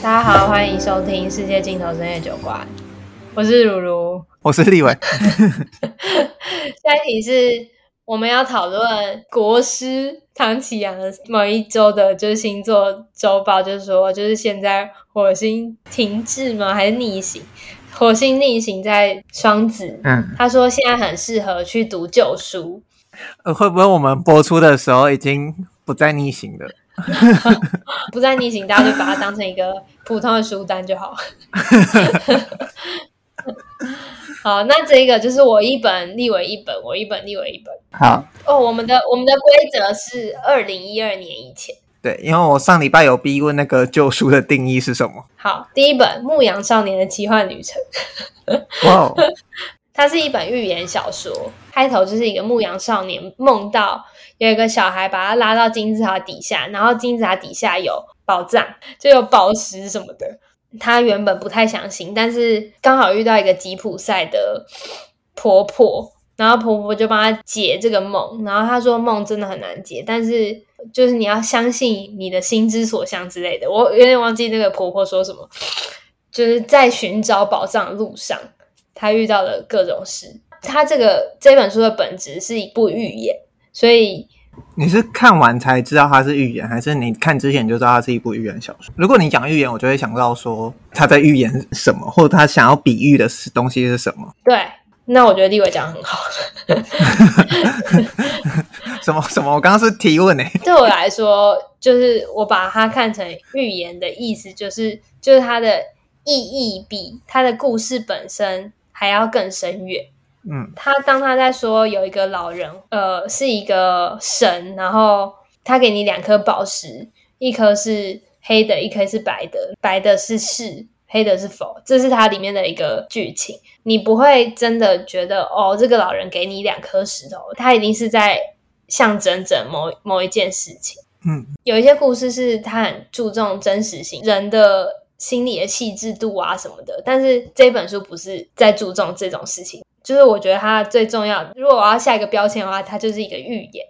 大家好，欢迎收听《世界尽头深夜酒馆》，我是如如，我是立伟。下一题是我们要讨论国师唐启阳的某一周的，就是星座周报，就是说，就是现在火星停滞吗？还是逆行？火星逆行在双子，嗯，他说现在很适合去读旧书。呃，会不会我们播出的时候已经不再逆行了？不再逆行，大家就把它当成一个普通的书单就好。好，那这个就是我一本，立为一本，我一本，立为一本。好哦，我们的我们的规则是二零一二年以前。对，因为我上礼拜有逼问那个旧书的定义是什么。好，第一本《牧羊少年的奇幻旅程》。哇哦，它是一本寓言小说，开头就是一个牧羊少年梦到。有一个小孩把他拉到金字塔底下，然后金字塔底下有宝藏，就有宝石什么的。他原本不太相信，但是刚好遇到一个吉普赛的婆婆，然后婆婆就帮他解这个梦。然后他说梦真的很难解，但是就是你要相信你的心之所向之类的。我有点忘记那个婆婆说什么，就是在寻找宝藏的路上，他遇到了各种事。他这个这本书的本质是一部寓言。所以你是看完才知道它是寓言，还是你看之前就知道它是一部寓言小说？如果你讲寓言，我就会想到说他在寓言什么，或者他想要比喻的东西是什么？对，那我觉得立伟讲得很好。什么什么？我刚刚是提问诶。对我来说，就是我把它看成寓言的意思，就是就是它的意义比它的故事本身还要更深远。嗯，他当他在说有一个老人，呃，是一个神，然后他给你两颗宝石，一颗是黑的，一颗是白的，白的是是，黑的是否，这是它里面的一个剧情。你不会真的觉得哦，这个老人给你两颗石头，他一定是在象征着某某一件事情。嗯，有一些故事是他很注重真实性，人的心理的细致度啊什么的，但是这本书不是在注重这种事情。就是我觉得它最重要的，如果我要下一个标签的话，它就是一个预言。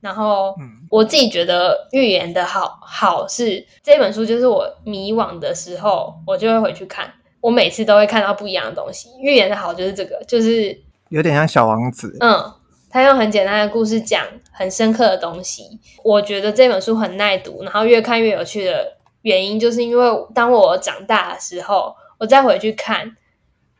然后，我自己觉得预言的好好是这本书，就是我迷惘的时候，我就会回去看。我每次都会看到不一样的东西。预言的好就是这个，就是有点像小王子。嗯，他用很简单的故事讲很深刻的东西。我觉得这本书很耐读，然后越看越有趣的原因，就是因为当我长大的时候，我再回去看。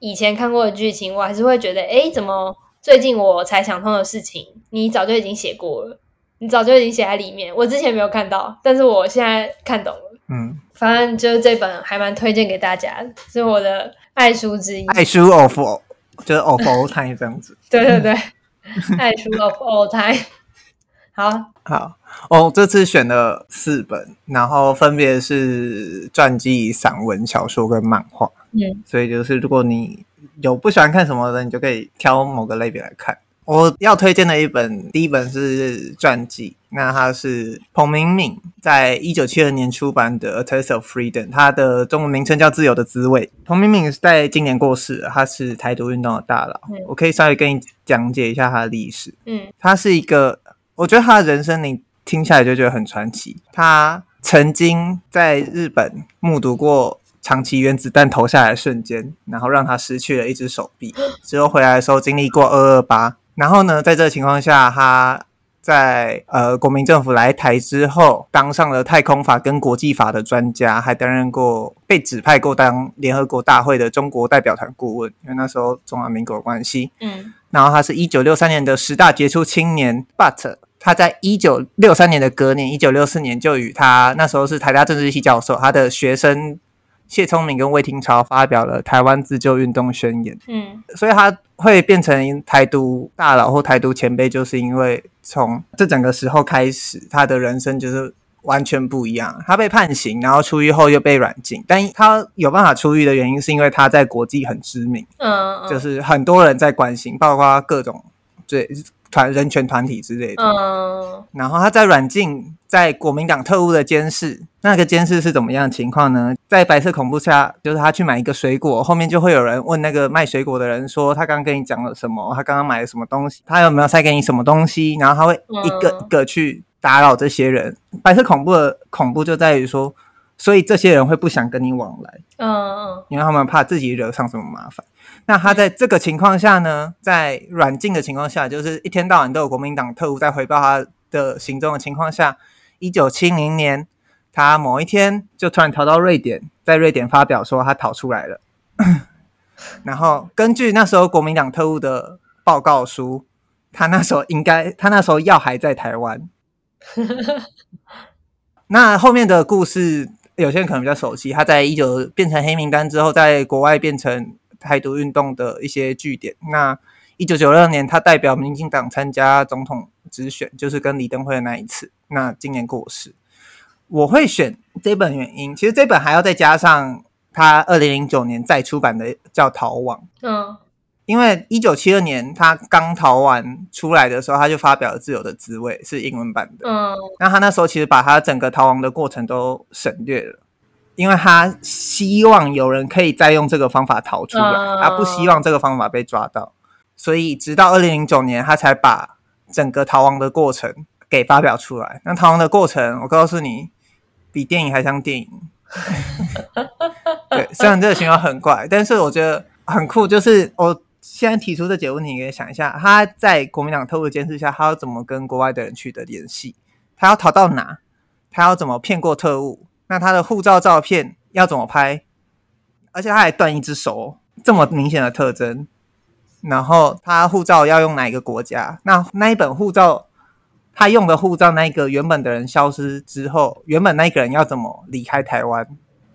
以前看过的剧情，我还是会觉得，哎，怎么最近我才想通的事情，你早就已经写过了，你早就已经写在里面，我之前没有看到，但是我现在看懂了。嗯，反正就是这本还蛮推荐给大家，是我的爱书之一。爱书 of，就是 of all time 这样子。对对对，爱书 of all time。好，好，哦，这次选了四本，然后分别是传记、散文、小说跟漫画。嗯，所以就是如果你有不喜欢看什么的，你就可以挑某个类别来看。我要推荐的一本，第一本是传记，那它是彭明敏在一九七二年出版的《A Taste of Freedom》，它的中文名称叫《自由的滋味》。彭明敏在今年过世了，他是台独运动的大佬。嗯，我可以稍微跟你讲解一下他的历史。嗯，他是一个，我觉得他的人生你听下来就觉得很传奇。他曾经在日本目睹过。长崎原子弹投下来的瞬间，然后让他失去了一只手臂。之后回来的时候，经历过二二八。然后呢，在这个情况下，他在呃国民政府来台之后，当上了太空法跟国际法的专家，还担任过被指派过当联合国大会的中国代表团顾问。因为那时候中华民国的关系，嗯。然后他是一九六三年的十大杰出青年，but 他在一九六三年的隔年，一九六四年就与他那时候是台大政治系教授，他的学生。谢聪明跟魏廷朝发表了台湾自救运动宣言，嗯，所以他会变成台独大佬或台独前辈，就是因为从这整个时候开始，他的人生就是完全不一样。他被判刑，然后出狱后又被软禁，但他有办法出狱的原因，是因为他在国际很知名，嗯，就是很多人在关心，包括各种对团人权团体之类的，嗯，然后他在软禁，在国民党特务的监视。那个监视是怎么样的情况呢？在白色恐怖下，就是他去买一个水果，后面就会有人问那个卖水果的人说，他刚刚跟你讲了什么？他刚刚买了什么东西？他有没有塞给你什么东西？然后他会一个一个去打扰这些人。白色恐怖的恐怖就在于说，所以这些人会不想跟你往来，嗯嗯，因为他们怕自己惹上什么麻烦。那他在这个情况下呢，在软禁的情况下，就是一天到晚都有国民党特务在回报他的行踪的情况下，一九七零年，他某一天就突然逃到瑞典，在瑞典发表说他逃出来了。然后根据那时候国民党特务的报告书，他那时候应该，他那时候药还在台湾。那后面的故事，有些人可能比较熟悉。他在一九变成黑名单之后，在国外变成。台独运动的一些据点。那一九九六年，他代表民进党参加总统直选，就是跟李登辉的那一次。那今年过世，我会选这本原因，其实这本还要再加上他二零零九年再出版的叫《逃亡》。嗯，因为一九七二年他刚逃完出来的时候，他就发表了《自由的滋味》，是英文版的。嗯，那他那时候其实把他整个逃亡的过程都省略了。因为他希望有人可以再用这个方法逃出来，他不希望这个方法被抓到，所以直到二零零九年，他才把整个逃亡的过程给发表出来。那逃亡的过程，我告诉你，比电影还像电影。对，虽然这个形容很怪，但是我觉得很酷。就是我现在提出这几个问题，你可以想一下，他在国民党特务监视下，他要怎么跟国外的人取得联系？他要逃到哪？他要怎么骗过特务？那他的护照照片要怎么拍？而且他还断一只手，这么明显的特征。然后他护照要用哪一个国家？那那一本护照，他用的护照，那个原本的人消失之后，原本那个人要怎么离开台湾？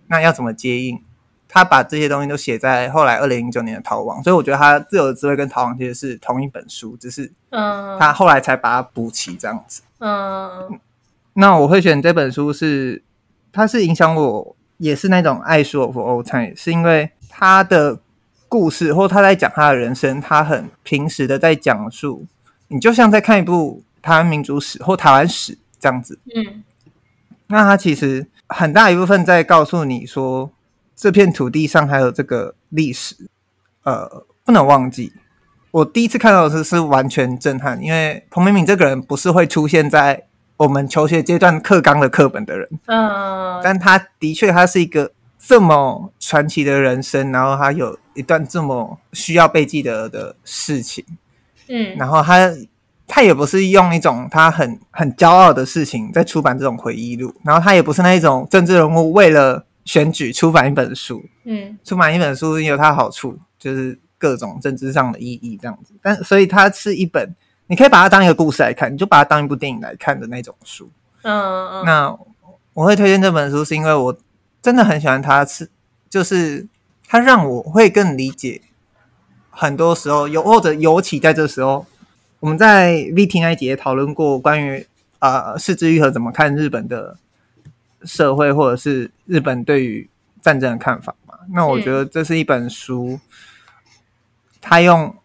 那要怎么接应？他把这些东西都写在后来二零零九年的逃亡。所以我觉得他自由的滋味跟逃亡其实是同一本书，只是嗯，他后来才把它补齐这样子。嗯，那我会选这本书是。他是影响我，也是那种爱书 of all time，是因为他的故事，或他在讲他的人生，他很平实的在讲述，你就像在看一部台湾民主史或台湾史这样子。嗯，那他其实很大一部分在告诉你说，这片土地上还有这个历史，呃，不能忘记。我第一次看到的时候是完全震撼，因为彭明敏这个人不是会出现在。我们求学阶段课纲的课本的人，嗯，但他的确，他是一个这么传奇的人生，然后他有一段这么需要被记得的事情，嗯，然后他他也不是用一种他很很骄傲的事情在出版这种回忆录，然后他也不是那一种政治人物为了选举出版一本书，嗯，出版一本书有它好处，就是各种政治上的意义这样子，但所以它是一本。你可以把它当一个故事来看，你就把它当一部电影来看的那种书。嗯嗯。那我会推荐这本书，是因为我真的很喜欢它，是就是它让我会更理解。很多时候，有或者尤其在这时候，我们在 VT 那一集也讨论过关于呃，是枝裕和怎么看日本的社会，或者是日本对于战争的看法嘛。那我觉得这是一本书，它用。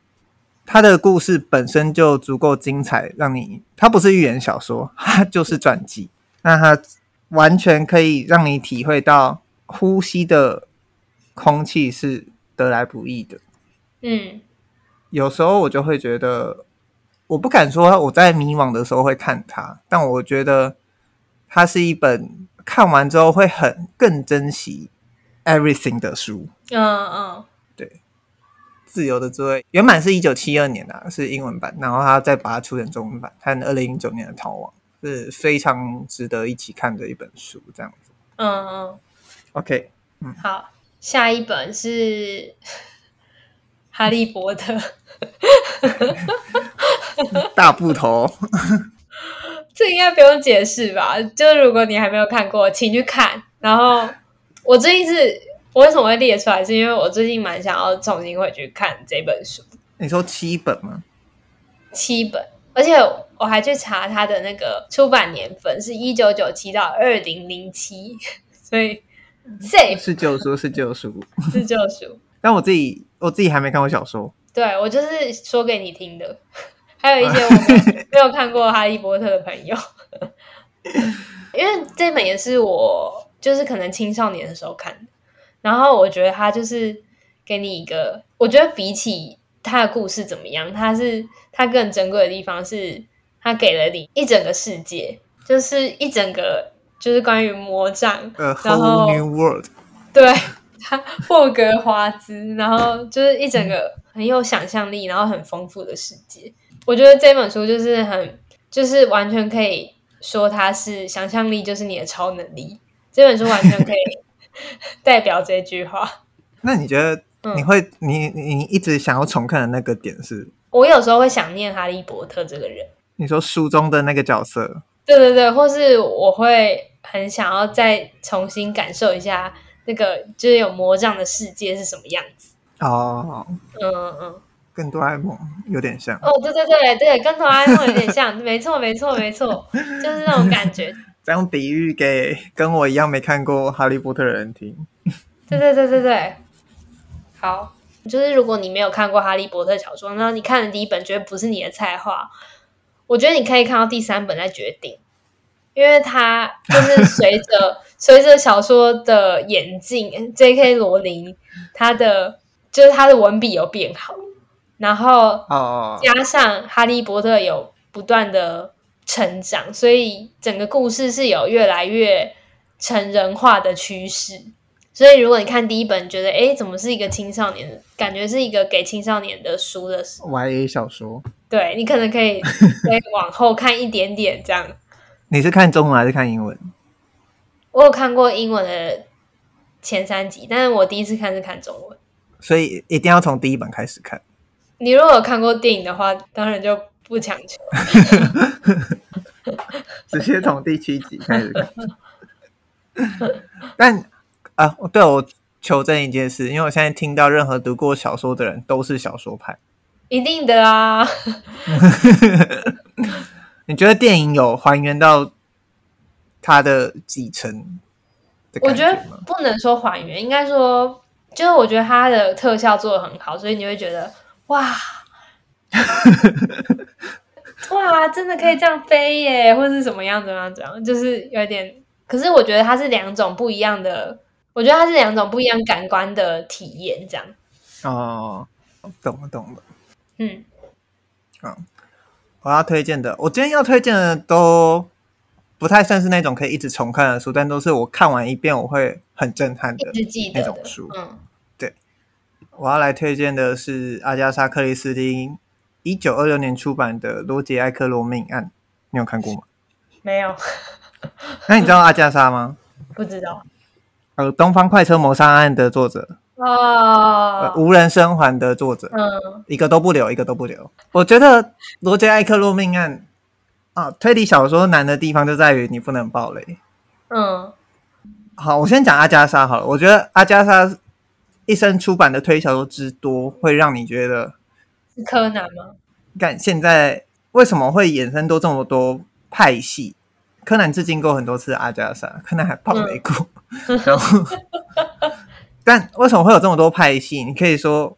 他的故事本身就足够精彩，让你，它不是寓言小说，它就是传记。那它完全可以让你体会到呼吸的空气是得来不易的。嗯，有时候我就会觉得，我不敢说我在迷惘的时候会看它，但我觉得它是一本看完之后会很更珍惜 everything 的书。嗯嗯。自由的滋味原版是一九七二年的、啊，是英文版，然后他再把它出成中文版，看二零零九年的逃亡是非常值得一起看的一本书，这样子。嗯嗯，OK，嗯，好，下一本是《哈利波特 》，大部头，这应该不用解释吧？就是如果你还没有看过，请去看。然后我最近是。我为什么会列出来？是因为我最近蛮想要重新回去看这本书。你说七本吗？七本，而且我还去查它的那个出版年份是一九九七到二零零七，所以 safe 是旧书，是旧书，是旧书。但我自己我自己还没看过小说。对，我就是说给你听的。还有一些我没有看过《哈利波特》的朋友，因为这本也是我就是可能青少年的时候看的。然后我觉得他就是给你一个，我觉得比起他的故事怎么样，他是他更珍贵的地方是，他给了你一整个世界，就是一整个就是关于魔杖，A whole new world。对，他霍格华兹，然后就是一整个很有想象力，然后很丰富的世界。我觉得这本书就是很，就是完全可以说它是想象力就是你的超能力。这本书完全可以 代表这句话。那你觉得你会，嗯、你你一直想要重看的那个点是？我有时候会想念哈利波特这个人。你说书中的那个角色？对对对，或是我会很想要再重新感受一下那个就是有魔杖的世界是什么样子。哦，嗯嗯，跟哆啦 A 梦有点像。哦，对对对对，跟哆啦 A 梦有点像，没错没错没错，就是那种感觉。这样比喻给跟我一样没看过哈利波特的人听。对对对对对，好。就是如果你没有看过《哈利波特》小说，那你看的第一本绝对不是你的菜的话，我觉得你可以看到第三本再决定，因为它就是随着 随着小说的演进，J.K. 罗琳他的就是他的文笔有变好，然后加上哈利波特有不断的成长，所以整个故事是有越来越成人化的趋势。所以，如果你看第一本，觉得哎，怎么是一个青少年？感觉是一个给青少年的书的时候 YA 小说。对，你可能可以 可以往后看一点点，这样。你是看中文还是看英文？我有看过英文的前三集，但是我第一次看是看中文。所以一定要从第一本开始看。你如果有看过电影的话，当然就不强求。直接从第七集开始看。但。啊，对，我求证一件事，因为我现在听到任何读过小说的人都是小说派，一定的啊。你觉得电影有还原到它的几成？我觉得不能说还原，应该说，就是我觉得它的特效做的很好，所以你会觉得哇，哇，真的可以这样飞耶，或是怎么样怎么样怎样，就是有点。可是我觉得它是两种不一样的。我觉得它是两种不一样感官的体验，这样。哦，懂了，懂了。嗯，好，我要推荐的，我今天要推荐的都不太算是那种可以一直重看的书，但都是我看完一遍我会很震撼的那种书。嗯，对，我要来推荐的是阿加莎·克里斯汀一九二六年出版的《罗杰·埃克洛命案》，你有看过吗？没有。那你知道阿加莎吗？不知道。呃，《东方快车谋杀案》的作者哦、呃，无人生还的作者，嗯，一个都不留，一个都不留。我觉得《罗杰·艾克洛命案》啊，推理小说难的地方就在于你不能暴雷。嗯，好，我先讲阿加莎好了。我觉得阿加莎一生出版的推理小说之多，会让你觉得是柯南吗？看现在为什么会衍生多这么多派系？柯南至今过很多次阿加莎，柯南还爆雷过。嗯 然后，但为什么会有这么多派系？你可以说，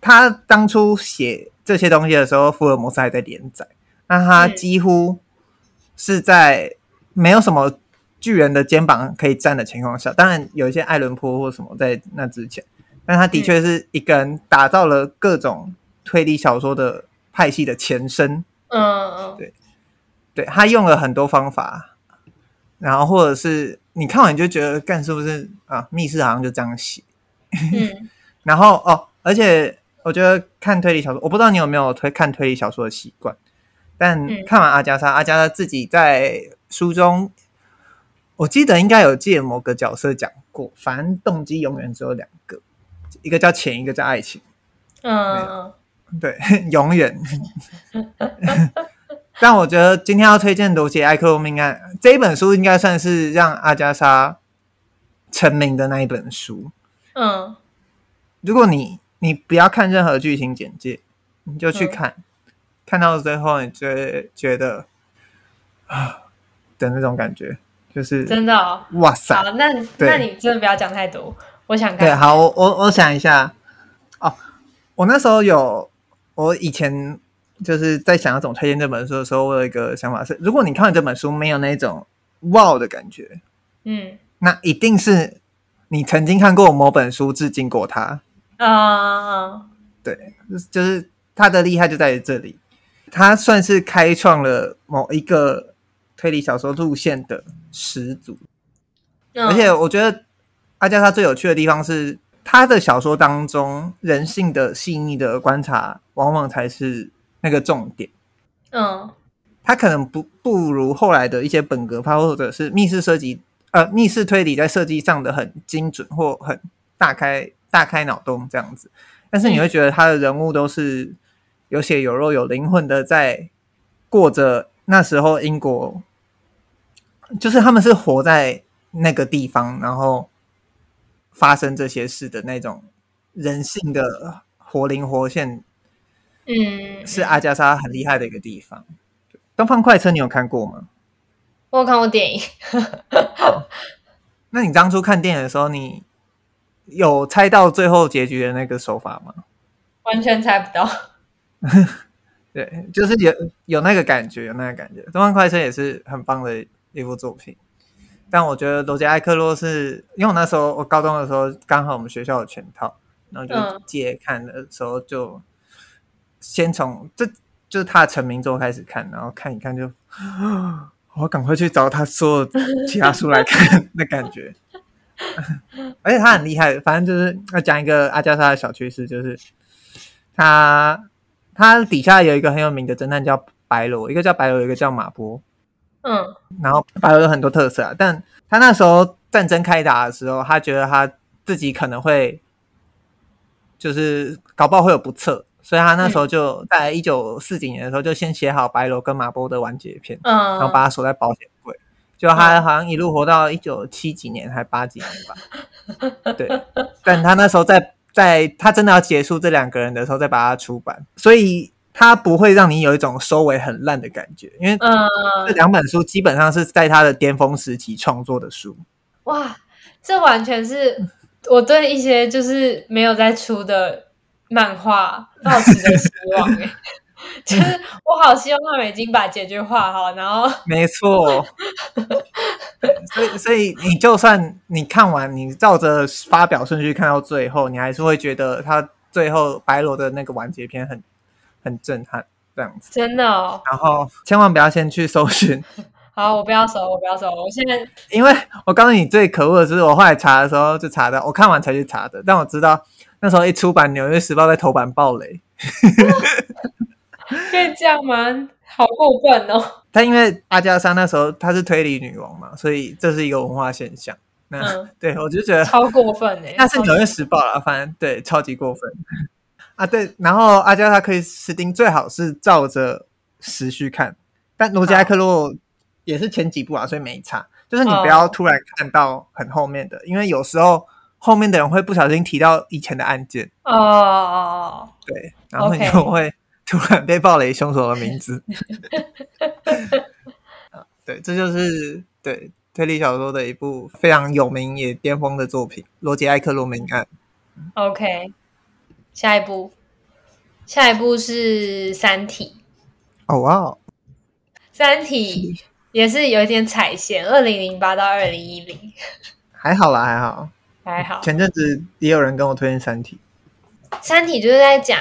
他当初写这些东西的时候，福尔摩斯还在连载，那他几乎是在没有什么巨人的肩膀可以站的情况下，当然有一些爱伦坡或什么在那之前，但他的确是一个人打造了各种推理小说的派系的前身。嗯嗯，对，对，他用了很多方法，然后或者是。你看完你就觉得，干是不是啊？密室好像就这样写。嗯，然后哦，而且我觉得看推理小说，我不知道你有没有推看推理小说的习惯，但看完阿加莎，阿加莎自己在书中，我记得应该有借某个角色讲过，反正动机永远只有两个，一个叫钱，一个叫爱情。嗯，对，永远。但我觉得今天要推荐《罗杰·艾克洛命案》这一本书，应该算是让阿加莎成名的那一本书。嗯，如果你你不要看任何剧情简介，你就去看，嗯、看到最后，你就觉得啊的那种感觉，就是真的、哦。哇塞！好，那那你真的不要讲太多，我想看。对，好，我我我想一下。哦，我那时候有，我以前。就是在想要怎么推荐这本书的时候，我有一个想法是：如果你看完这本书没有那种哇的感觉，嗯，那一定是你曾经看过某本书致敬过它啊。对，就是它的厉害就在于这里，它算是开创了某一个推理小说路线的始祖。嗯、而且我觉得阿加莎最有趣的地方是，他的小说当中人性的细腻的观察，往往才是那个重点。嗯，他可能不不如后来的一些本格派或者是密室设计，呃，密室推理在设计上的很精准或很大开大开脑洞这样子。但是你会觉得他的人物都是有血有肉有灵魂的，在过着那时候英国，就是他们是活在那个地方，然后发生这些事的那种人性的活灵活现，嗯，是阿加莎很厉害的一个地方。《东方快车》你有看过吗？我有看过电影。那你当初看电影的时候，你有猜到最后结局的那个手法吗？完全猜不到。对，就是有有那个感觉，有那个感觉。《东方快车》也是很棒的一部作品。但我觉得罗杰·艾克洛是，因为我那时候我高中的时候刚好我们学校有全套，然后就借看的时候就先从这就是他的成名作开始看，然后看一看就，我赶快去找他所有其他书来看 的感觉。而且他很厉害，反正就是要讲一个阿加莎的小趣事，就是他他底下有一个很有名的侦探叫白罗，一个叫白罗，一个叫马波。嗯，然后白罗有很多特色啊，但他那时候战争开打的时候，他觉得他自己可能会就是搞不好会有不测，所以他那时候就在一九四几年的时候就先写好白罗跟马波的完结篇，嗯，然后把它锁在保险柜，就他好像一路活到一九七几年还八几年吧，对，但他那时候在在他真的要结束这两个人的时候再把它出版，所以。他不会让你有一种收尾很烂的感觉，因为这两本书基本上是在他的巅峰时期创作的书。哇，这完全是我对一些就是没有在出的漫画抱持的希望 欸就是我好希望他们已经把结局画好，然后没错。所以，所以你就算你看完，你照着发表顺序看到最后，你还是会觉得他最后白罗的那个完结篇很。很震撼，这样子真的哦。然后千万不要先去搜寻。好，我不要搜，我不要搜。我现在，因为我告诉你最可恶的是，我后来查的时候就查到，我看完才去查的。但我知道那时候一出版，《纽约时报》在头版爆雷。可以这样吗？好过分哦。他因为阿加莎那时候她是推理女王嘛，所以这是一个文化现象。那、嗯、对我就觉得超过分哎。那是《纽约时报》了，反正对，超级过分。啊，对，然后阿加莎·克里斯汀最好是照着时序看，但罗杰·艾克洛也是前几部啊，所以没差。就是你不要突然看到很后面的，因为有时候后面的人会不小心提到以前的案件哦哦哦，对，然后你就会突然被暴雷凶手的名字。对，这就是对推理小说的一部非常有名也巅峰的作品《罗杰·艾克洛命案》。OK。下一步，下一步是《三体》。哦哇！《三体》也是有一点踩线，二零零八到二零一零，还好啦，还好，还好。前阵子也有人跟我推荐《三体》。《三体》就是在讲，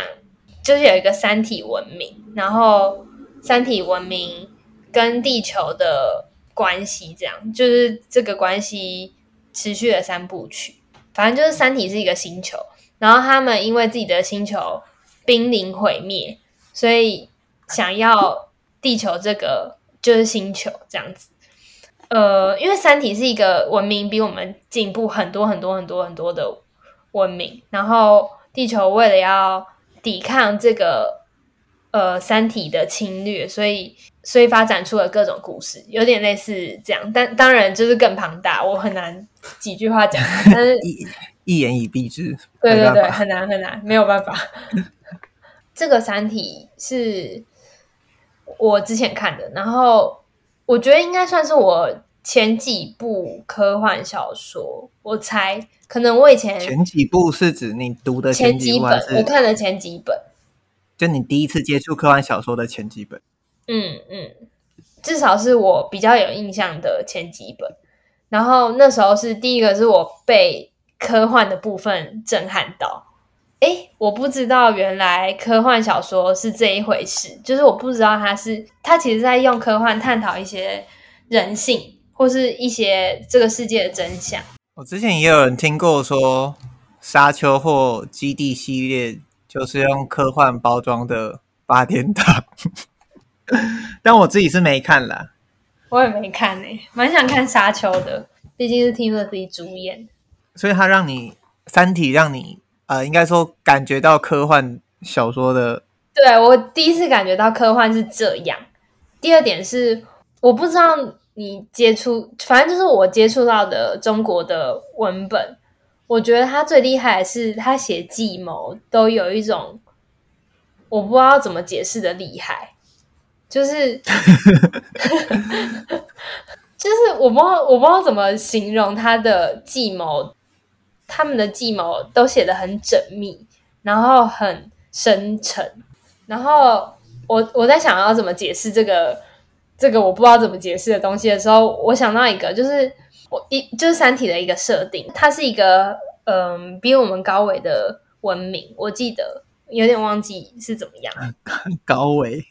就是有一个三体文明，然后三体文明跟地球的关系，这样就是这个关系持续了三部曲。反正就是三体是一个星球。然后他们因为自己的星球濒临毁灭，所以想要地球这个就是星球这样子。呃，因为三体是一个文明比我们进步很多很多很多很多的文明，然后地球为了要抵抗这个呃三体的侵略，所以所以发展出了各种故事，有点类似这样，但当然就是更庞大，我很难几句话讲，但是。一言以蔽之，对对对，很难很难，没有办法。这个《三体》是我之前看的，然后我觉得应该算是我前几部科幻小说。我猜，可能我以前前几部是指你读的前几，本，我看的前几本，就你第一次接触科幻小说的前几本。嗯嗯，至少是我比较有印象的前几本。然后那时候是第一个，是我被。科幻的部分震撼到，诶，我不知道原来科幻小说是这一回事，就是我不知道它是它其实在用科幻探讨一些人性或是一些这个世界的真相。我之前也有人听过说，《沙丘》或《基地》系列就是用科幻包装的八点档，但我自己是没看啦。我也没看诶、欸，蛮想看《沙丘》的，毕竟是 Timothy 主演。所以他让你《三体》让你呃，应该说感觉到科幻小说的。对，我第一次感觉到科幻是这样。第二点是，我不知道你接触，反正就是我接触到的中国的文本，我觉得他最厉害的是他写计谋都有一种我不知道怎么解释的厉害，就是 就是我不知道我不知道怎么形容他的计谋，他们的计谋都写得很缜密，然后很深沉。然后我我在想要怎么解释这个这个我不知道怎么解释的东西的时候，我想到一个，就是我一就是《三体》的一个设定，它是一个嗯、呃、比我们高维的文明，我记得有点忘记是怎么样。高维，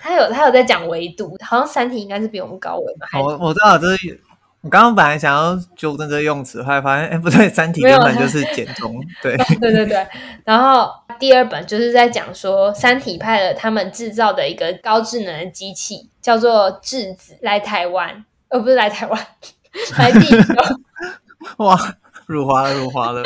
他有他有在讲维度，好像《三体》应该是比我们高维吧？我我知道这是。我刚刚本来想要纠正这个用词，后来发现，哎，不对，《三体》根本就是简中，对，对对对。然后第二本就是在讲说，三体派了他们制造的一个高智能的机器，叫做质子，来台湾，呃，不是来台湾，来地球。哇，辱华了，辱华了。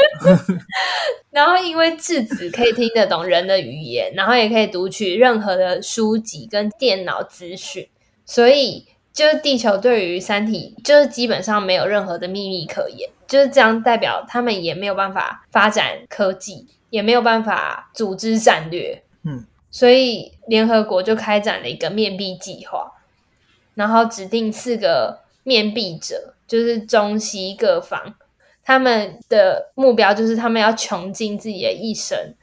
然后因为质子可以听得懂人的语言，然后也可以读取任何的书籍跟电脑资讯，所以。就是地球对于三体，就是基本上没有任何的秘密可言，就是这样代表他们也没有办法发展科技，也没有办法组织战略，嗯，所以联合国就开展了一个面壁计划，然后指定四个面壁者，就是中西各方，他们的目标就是他们要穷尽自己的一生。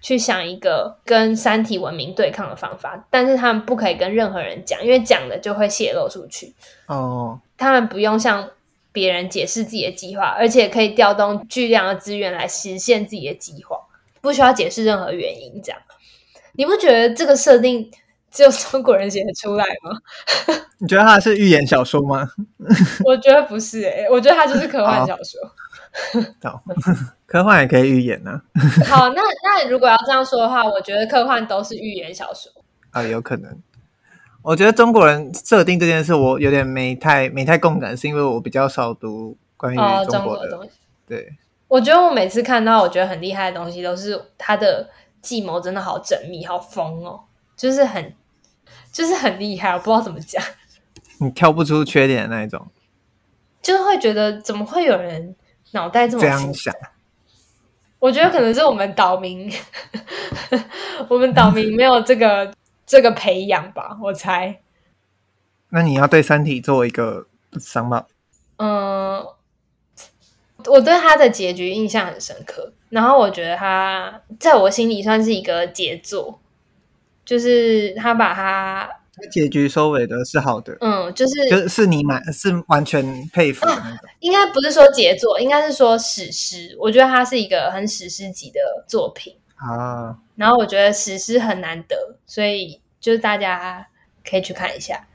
去想一个跟三体文明对抗的方法，但是他们不可以跟任何人讲，因为讲了就会泄露出去。哦，他们不用向别人解释自己的计划，而且可以调动巨量的资源来实现自己的计划，不需要解释任何原因。这样，你不觉得这个设定只有中国人写得出来吗？你觉得它是寓言小说吗？我觉得不是诶、欸，我觉得它就是科幻小说。好 科幻也可以预言呢、啊。好，那那如果要这样说的话，我觉得科幻都是预言小说啊，有可能。我觉得中国人设定这件事，我有点没太没太共感，是因为我比较少读关于中国的、哦、中国的东西。对，我觉得我每次看到我觉得很厉害的东西，都是他的计谋真的好缜密、好疯哦，就是很就是很厉害，我不知道怎么讲。你挑不出缺点的那一种，就是会觉得怎么会有人脑袋这么这样想？我觉得可能是我们岛民，我们岛民没有这个这个培养吧，我猜。那你要对《三体》做一个商贸？嗯，我对他的结局印象很深刻，然后我觉得他在我心里算是一个杰作，就是他把他。结局收尾的是好的，嗯，就是就是你满是完全佩服的那种。啊，应该不是说杰作，应该是说史诗。我觉得它是一个很史诗级的作品啊。然后我觉得史诗很难得，所以就是大家可以去看一下。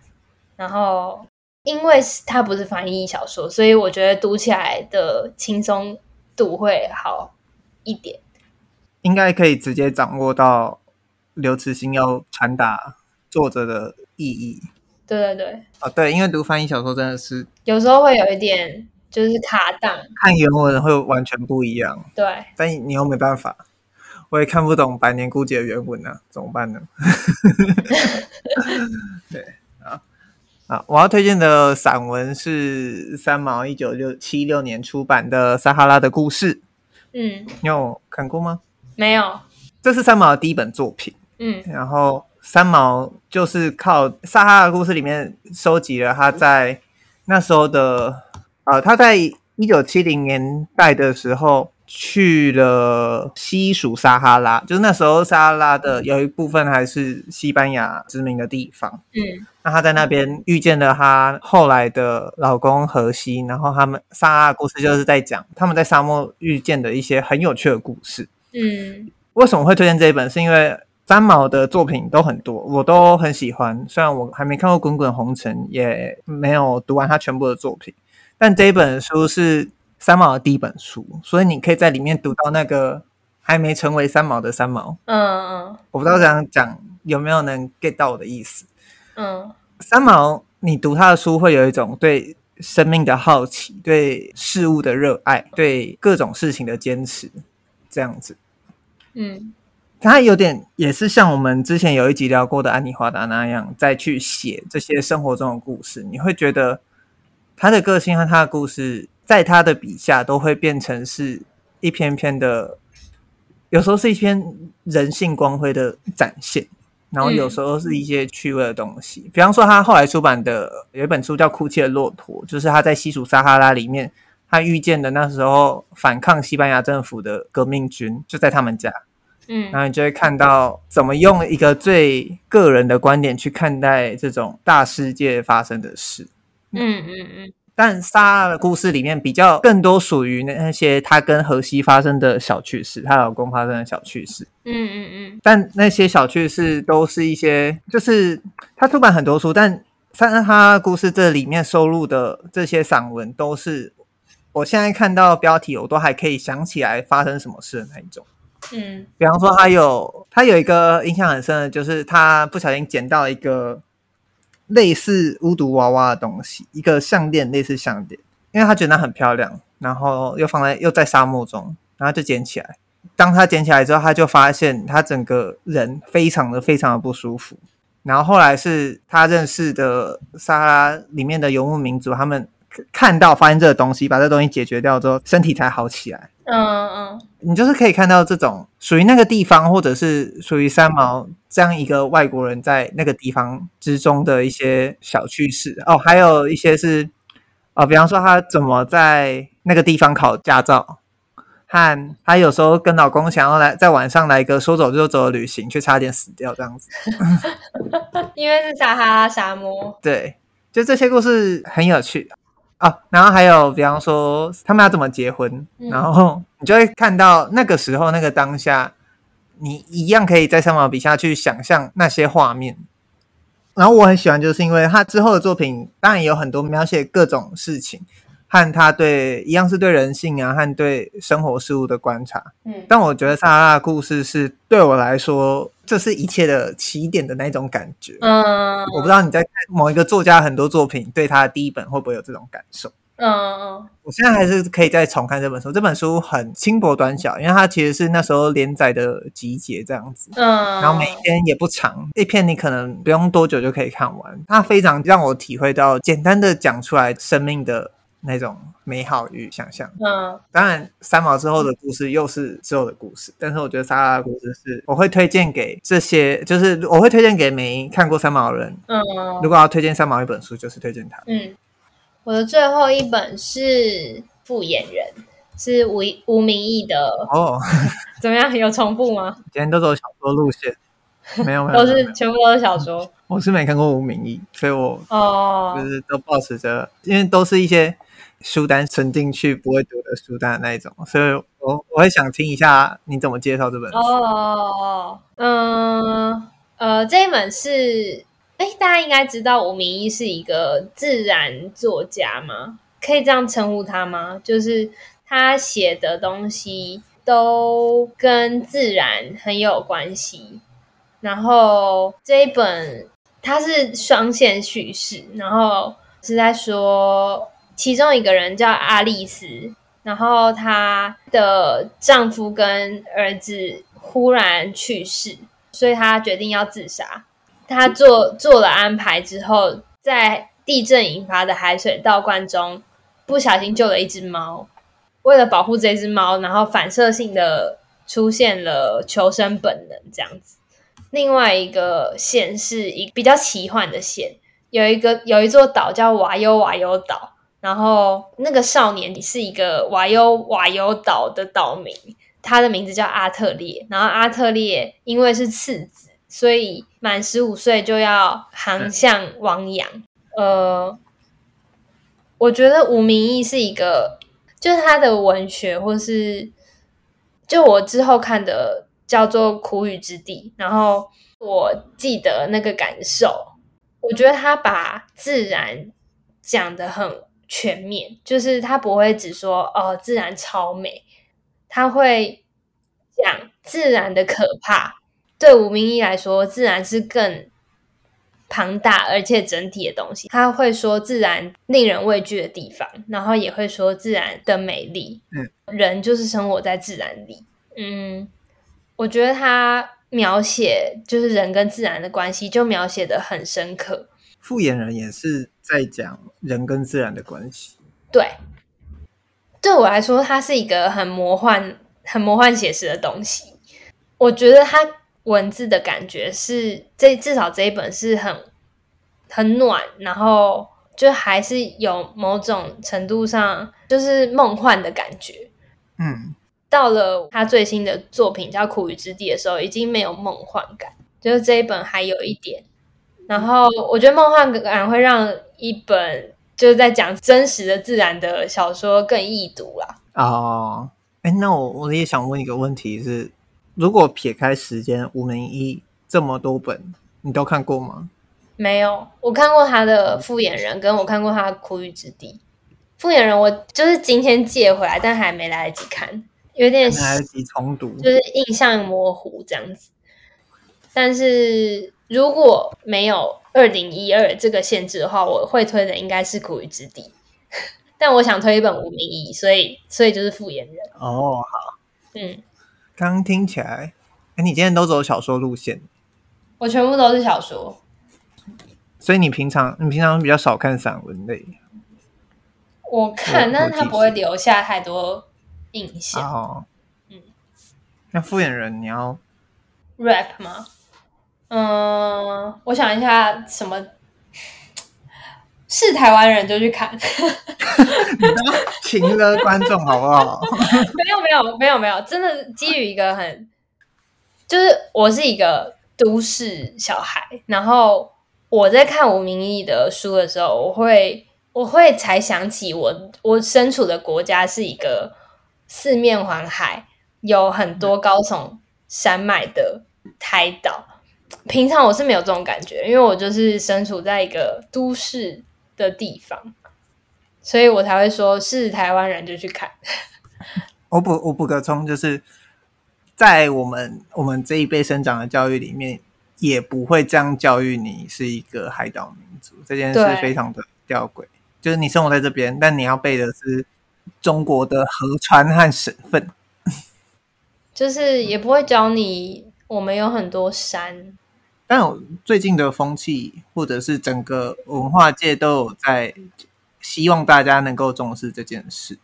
然后因为它不是翻译小说，所以我觉得读起来的轻松度会好一点。应该可以直接掌握到刘慈欣要传达。作者的意义，对对对，哦对，因为读翻译小说真的是有时候会有一点就是卡档，看原文会完全不一样，对，但你又没办法，我也看不懂《百年孤寂》的原文啊，怎么办呢？对啊啊，我要推荐的散文是三毛一九六七六年出版的《撒哈拉的故事》，嗯，你有看过吗？没有，这是三毛的第一本作品，嗯，然后。三毛就是靠《撒哈拉故事》里面收集了他在那时候的，呃，他在一九七零年代的时候去了西属撒哈拉，就是那时候撒哈拉的有一部分还是西班牙殖民的地方。嗯，那他在那边遇见了他后来的老公荷西，然后他们《撒哈拉故事》就是在讲他们在沙漠遇见的一些很有趣的故事。嗯，为什么会推荐这一本？是因为三毛的作品都很多，我都很喜欢。虽然我还没看过《滚滚红尘》，也没有读完他全部的作品，但这一本书是三毛的第一本书，所以你可以在里面读到那个还没成为三毛的三毛。嗯嗯，我不知道这样讲有没有能 get 到我的意思。嗯，三毛，你读他的书会有一种对生命的好奇，对事物的热爱，对各种事情的坚持，这样子。嗯。他有点也是像我们之前有一集聊过的安妮·华达那样，再去写这些生活中的故事。你会觉得他的个性和他的故事，在他的笔下都会变成是一篇篇的，有时候是一篇人性光辉的展现，然后有时候是一些趣味的东西。比方说，他后来出版的有一本书叫《哭泣的骆驼》，就是他在西属撒哈拉里面，他遇见的那时候反抗西班牙政府的革命军，就在他们家。嗯，然后你就会看到怎么用一个最个人的观点去看待这种大世界发生的事。嗯嗯嗯。但莎拉的故事里面比较更多属于那些她跟荷西发生的小趣事，她老公发生的小趣事。嗯嗯嗯。但那些小趣事都是一些，就是她出版很多书，但撒哈拉故事这里面收录的这些散文，都是我现在看到标题，我都还可以想起来发生什么事的那一种。嗯，比方说，他有他有一个印象很深的，就是他不小心捡到一个类似巫毒娃娃的东西，一个项链，类似项链，因为他觉得它很漂亮，然后又放在又在沙漠中，然后就捡起来。当他捡起来之后，他就发现他整个人非常的非常的不舒服。然后后来是他认识的沙拉里面的游牧民族，他们看到发现这个东西，把这东西解决掉之后，身体才好起来。嗯嗯，你就是可以看到这种属于那个地方，或者是属于三毛这样一个外国人在那个地方之中的一些小趣事哦，还有一些是哦，比方说他怎么在那个地方考驾照，和他有时候跟老公想要来在晚上来一个说走就走的旅行，却差点死掉这样子，因为是撒哈拉沙漠。对，就这些故事很有趣。哦，然后还有，比方说他们要怎么结婚，嗯、然后你就会看到那个时候那个当下，你一样可以在三毛笔下去想象那些画面。然后我很喜欢，就是因为他之后的作品当然也有很多描写各种事情，和他对一样是对人性啊和对生活事物的观察。嗯，但我觉得撒哈拉的故事是对我来说。这是一切的起点的那种感觉。嗯，我不知道你在看某一个作家很多作品，对他的第一本会不会有这种感受？嗯嗯，我现在还是可以再重看这本书。这本书很轻薄短小，因为它其实是那时候连载的集结这样子。嗯，然后每一篇也不长，一篇你可能不用多久就可以看完。它非常让我体会到简单的讲出来生命的。那种美好与想象，嗯，当然三毛之后的故事又是之后的故事，但是我觉得莎拉的故事是我会推荐给这些，就是我会推荐给没看过三毛的人，嗯，如果要推荐三毛一本书，就是推荐他。嗯，我的最后一本是《复眼人》，是吴吴明义的哦，怎么样？有重复吗？今天都走小说路线，没有没有，都是全部都是小说。我是没看过吴明义，所以我哦，就是都保持着，因为都是一些。书单存进去不会读的书单那一种，所以我我会想听一下你怎么介绍这本书。哦，嗯，呃，这一本是，哎，大家应该知道吴明益是一个自然作家吗？可以这样称呼他吗？就是他写的东西都跟自然很有关系。然后这一本它是双线叙事，然后是在说。其中一个人叫阿丽丝，然后她的丈夫跟儿子忽然去世，所以她决定要自杀。她做做了安排之后，在地震引发的海水倒灌中，不小心救了一只猫。为了保护这只猫，然后反射性的出现了求生本能，这样子。另外一个线是一比较奇幻的线，有一个有一座岛叫瓦尤瓦尤岛。然后那个少年是一个瓦尤瓦尤岛的岛民，他的名字叫阿特烈。然后阿特烈因为是次子，所以满十五岁就要航向汪洋。呃，我觉得吴明义是一个，就是他的文学，或是就我之后看的叫做《苦雨之地》，然后我记得那个感受，我觉得他把自然讲的很全面，就是他不会只说哦自然超美，他会讲自然的可怕。对吴明益来说，自然是更庞大而且整体的东西。他会说自然令人畏惧的地方，然后也会说自然的美丽。嗯，人就是生活在自然里。嗯，我觉得他描写就是人跟自然的关系，就描写的很深刻。复眼人也是在讲人跟自然的关系。对，对我来说，它是一个很魔幻、很魔幻写实的东西。我觉得它文字的感觉是这至少这一本是很很暖，然后就还是有某种程度上就是梦幻的感觉。嗯。到了他最新的作品叫《苦雨之地》的时候，已经没有梦幻感，就是这一本还有一点。然后我觉得梦幻感会让一本就是在讲真实的自然的小说更易读啦。哦，哎，那我我也想问一个问题是：如果撇开时间，吴明一这么多本，你都看过吗？没有，我看过他的《复眼人》，跟我看过他的《苦雨之地》。《复眼人》我就是今天借回来，但还没来得及看。有点来得及重读，就是印象模糊这样子。但是如果没有二零一二这个限制的话，我会推的应该是《苦雨之地》。但我想推一本无名义，所以所以就是复眼人。哦，好，嗯，刚听起来，哎，你今天都走小说路线？我全部都是小说。所以你平常你平常比较少看散文类？我看，但是他不会留下太多。印象哦，嗯，那复眼人你要 rap 吗？嗯，我想一下，什么是台湾人就去看，请了观众好不好？没有没有没有没有，真的基于一个很，就是我是一个都市小孩，然后我在看吴明义的书的时候，我会我会才想起我我身处的国家是一个。四面环海，有很多高耸山脉的台岛。平常我是没有这种感觉，因为我就是身处在一个都市的地方，所以我才会说是台湾人就去看。我补我补个充，就是在我们我们这一辈生长的教育里面，也不会这样教育你是一个海岛民族。这件事非常的吊诡，就是你生活在这边，但你要背的是。中国的河川和省份，就是也不会教你我们有很多山。但最近的风气，或者是整个文化界都有在希望大家能够重视这件事，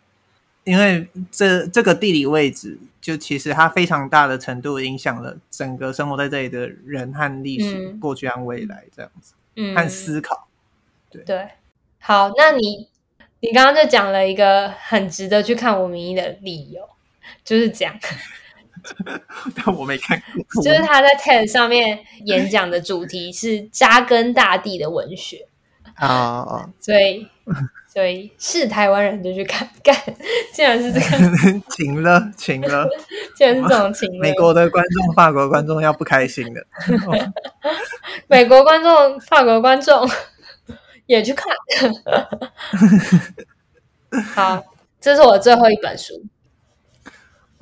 因为这这个地理位置，就其实它非常大的程度影响了整个生活在这里的人和历史、嗯、过去和未来这样子，嗯，和思考。对对，好，那你。你刚刚就讲了一个很值得去看吴明益的理由，就是讲，但我没看过，就是他在 TED 上面演讲的主题是扎根大地的文学啊，oh. 所以所以是台湾人就去看，看，竟然是这个，晴了晴了，竟然是这种情，美国的观众、法国观众要不开心的，美国观众、法国观众。也去看，好，这是我最后一本书。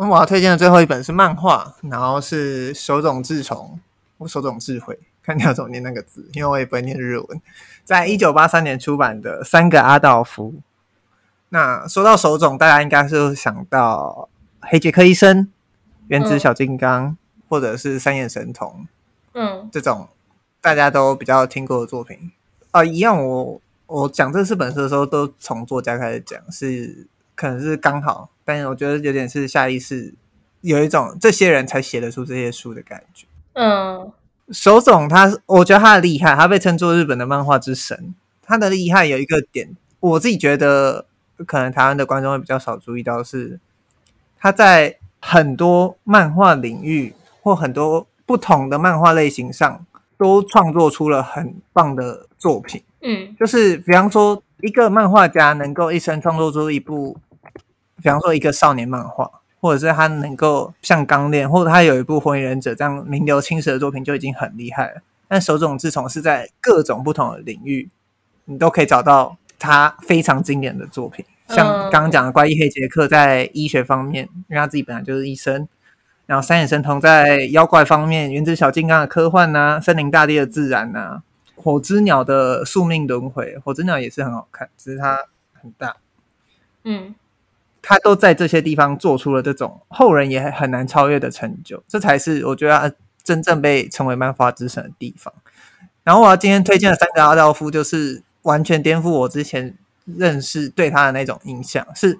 我要推荐的最后一本是漫画，然后是手冢治虫，我手冢治惠，看你要怎么念那个字，因为我也不会念日文。在一九八三年出版的《三个阿道夫》。那说到手冢，大家应该是想到黑杰克医生、原子小金刚，嗯、或者是三眼神童，嗯，这种大家都比较听过的作品。啊，一样我。我我讲这四本书的时候，都从作家开始讲，是可能是刚好，但是我觉得有点是下意识，有一种这些人才写得出这些书的感觉。嗯，手冢他，我觉得他的厉害，他被称作日本的漫画之神。他的厉害有一个点，我自己觉得可能台湾的观众会比较少注意到，是他在很多漫画领域或很多不同的漫画类型上。都创作出了很棒的作品，嗯，就是比方说，一个漫画家能够一生创作出一部，比方说一个少年漫画，或者是他能够像《钢炼》，或者他有一部《火影忍者》这样名留青史的作品，就已经很厉害了。但手冢治虫是在各种不同的领域，你都可以找到他非常经典的作品。像刚刚讲的《怪医黑杰克》在医学方面，因为他自己本来就是医生；然后三眼神童在妖怪方面，《原子小金刚》的科幻呐、啊，《森林大地的自然》呐，《火之鸟的宿命轮回》，火之鸟也是很好看，只是它很大。嗯，他都在这些地方做出了这种后人也很难超越的成就，这才是我觉得真正被称为漫画之神的地方。然后我要今天推荐的三个阿道夫，就是完全颠覆我之前。认识对他的那种印象是，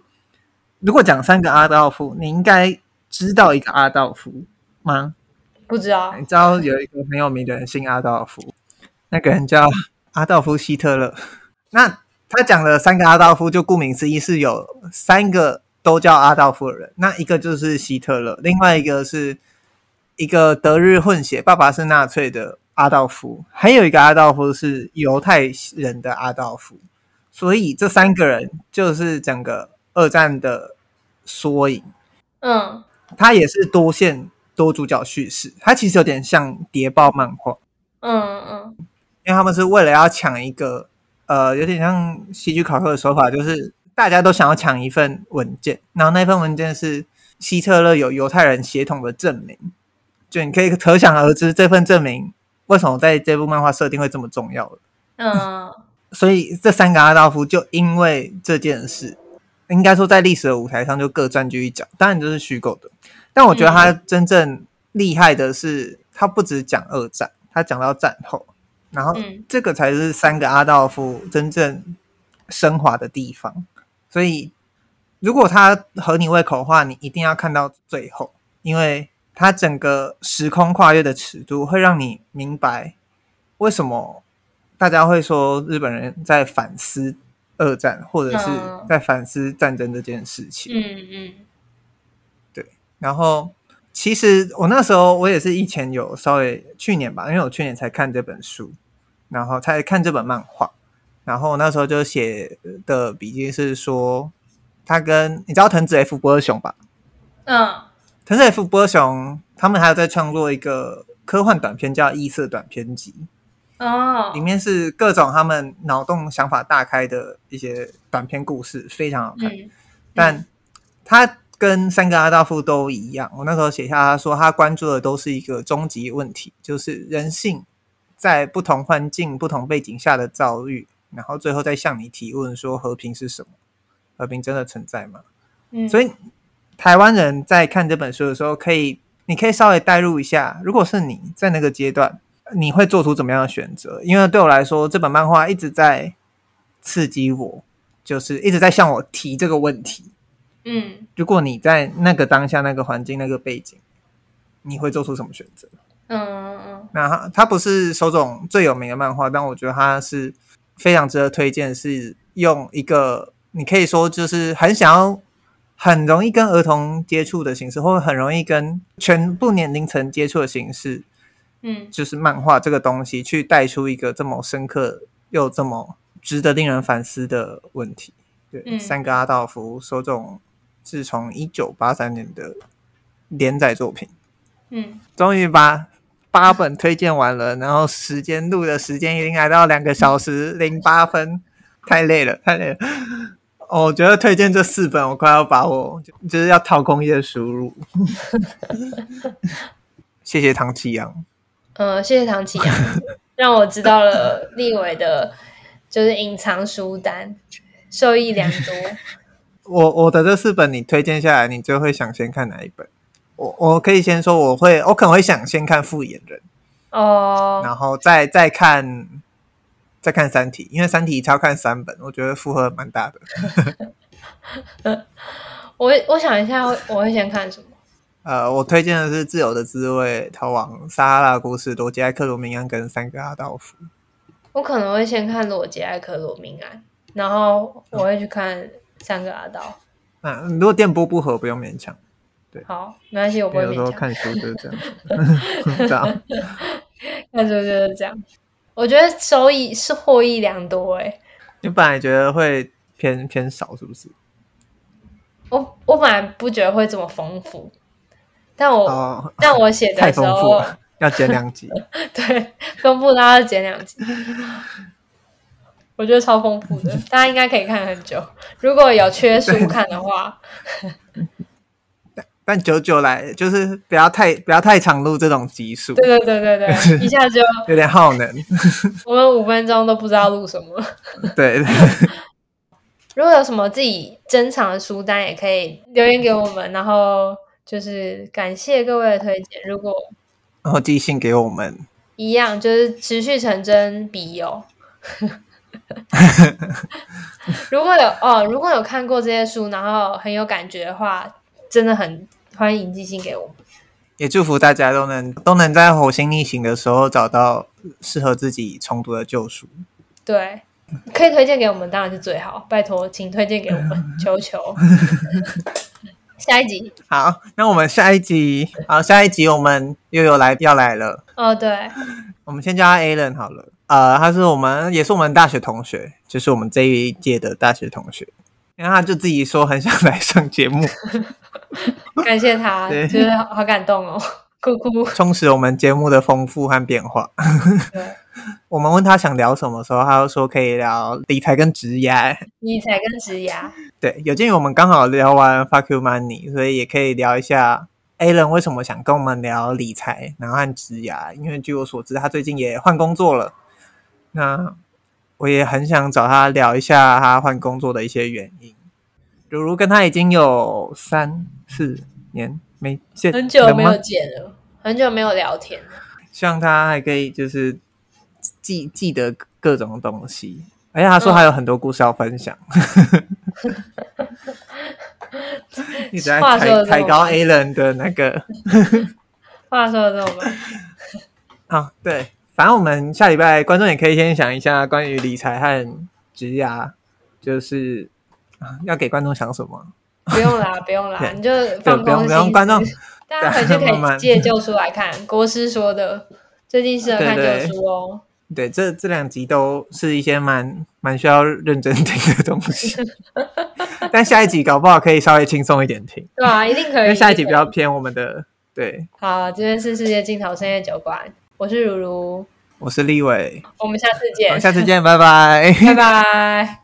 如果讲三个阿道夫，你应该知道一个阿道夫吗？不知道。你知道有一个很有名的人姓阿道夫，那个人叫阿道夫·希特勒。那他讲的三个阿道夫，就顾名思义是有三个都叫阿道夫的人。那一个就是希特勒，另外一个是一个德日混血，爸爸是纳粹的阿道夫，还有一个阿道夫是犹太人的阿道夫。所以这三个人就是整个二战的缩影。嗯，他也是多线多主角叙事，他其实有点像谍报漫画。嗯嗯，因为他们是为了要抢一个，呃，有点像戏剧考克的手法，就是大家都想要抢一份文件，然后那份文件是希特勒有犹太人血统的证明，就你可以可想而知这份证明为什么在这部漫画设定会这么重要了。嗯。所以这三个阿道夫就因为这件事，应该说在历史的舞台上就各占据一角，当然这是虚构的。但我觉得他真正厉害的是，他不只讲二战，他讲到战后，然后这个才是三个阿道夫真正升华的地方。所以如果他合你胃口的话，你一定要看到最后，因为他整个时空跨越的尺度会让你明白为什么。大家会说日本人在反思二战，或者是在反思战争这件事情。嗯嗯，对。然后其实我那时候我也是以前有稍微去年吧，因为我去年才看这本书，然后才看这本漫画。然后那时候就写的笔记是说，他跟你知道藤子 F 不二雄吧？嗯，藤子 F 不二雄他们还有在创作一个科幻短片，叫《异色短片集》。哦，里面是各种他们脑洞想法大开的一些短篇故事，非常好看。嗯嗯、但他跟三个阿道夫都一样，我那时候写下他说，他关注的都是一个终极问题，就是人性在不同环境、不同背景下的遭遇，然后最后再向你提问说和平是什么？和平真的存在吗？嗯，所以台湾人在看这本书的时候，可以你可以稍微代入一下，如果是你在那个阶段。你会做出怎么样的选择？因为对我来说，这本漫画一直在刺激我，就是一直在向我提这个问题。嗯，如果你在那个当下、那个环境、那个背景，你会做出什么选择？嗯嗯嗯。那它它不是手冢最有名的漫画，但我觉得它是非常值得推荐。是用一个你可以说就是很想要、很容易跟儿童接触的形式，或者很容易跟全部年龄层接触的形式。嗯，就是漫画这个东西，去带出一个这么深刻又这么值得令人反思的问题。对，嗯、三个阿道夫，手冢自从一九八三年的连载作品，嗯，终于把八本推荐完了，然后时间录的时间已经来到两个小时零八分，太累了，太累了。我觉得推荐这四本，我快要把我就是要掏空页输入。谢谢唐启阳。嗯，谢谢唐启阳，让我知道了立伟的，就是隐藏书单，受益良多。我我的这四本你推荐下来，你最会想先看哪一本？我我可以先说，我会我可能会想先看《复眼人》哦，然后再再看再看《三体》，因为《三体》超看三本，我觉得负荷蛮大的。我我想一下，我会先看什么？呃，我推荐的是《自由的滋味》、《逃往撒哈拉故事》、《罗杰·艾克罗明安》跟《三个阿道夫》。我可能会先看《罗杰·艾克罗明安》，然后我会去看《三个阿道》。啊、如果电波不合，不用勉强。对，好，没关系，我不会勉强。有时候看书就是这样，这 样看书就是这样。我觉得收益是获益良多诶。你本来觉得会偏偏少，是不是？我我本来不觉得会这么丰富，但我、哦、但我写的时候要剪两集，对，丰富到要剪两集，我觉得超丰富的，大家应该可以看很久。如果有缺书看的话。但久久来就是不要太不要太长录这种集数，对对对对对，一下就有点耗能。我们五分钟都不知道录什么。对，对。如果有什么自己珍藏的书单，也可以留言给我们，然后就是感谢各位的推荐。如果然后寄信给我们，一样就是持续成真笔友。如果有哦，如果有看过这些书，然后很有感觉的话，真的很。欢迎寄信给我，也祝福大家都能都能在火星逆行的时候找到适合自己重读的旧书。对，可以推荐给我们，当然是最好。拜托，请推荐给我们，求求。下一集，好，那我们下一集，好，下一集我们又有来要来了。哦，对，我们先叫他 Alan 好了。呃，他是我们也是我们大学同学，就是我们这一届的大学同学。然后他就自己说很想来上节目，感谢他，觉得对好感动哦，哭哭，充实我们节目的丰富和变化。对 我们问他想聊什么时候，他就说可以聊理财跟职涯，理财跟职涯。对，有鉴于我们刚好聊完 Fuck You Money，所以也可以聊一下 Alan 为什么想跟我们聊理财，然后和职涯。因为据我所知，他最近也换工作了。那我也很想找他聊一下他换工作的一些原因。如如跟他已经有三四年没见，很久没有见了，很久没有聊天了。希望他还可以就是记记得各种东西，而且他说还有很多故事要分享。一直在抬抬高 Alan 的那个。话说的这么慢。好，对。反正我们下礼拜观众也可以先想一下关于理财和职涯，就是要给观众想什么？不用啦，不用啦，你就放空心思。不用观众，大家回去可以借旧书来看。国师说的，最近适合看旧书哦。对，这这两集都是一些蛮蛮需要认真听的东西，但下一集搞不好可以稍微轻松一点听。对啊，一定可以。因为下一集比较偏我们的对。好，这边是世界尽头深夜酒馆。我是如如，我是立伟，我们下次见，下次见，拜拜，拜拜。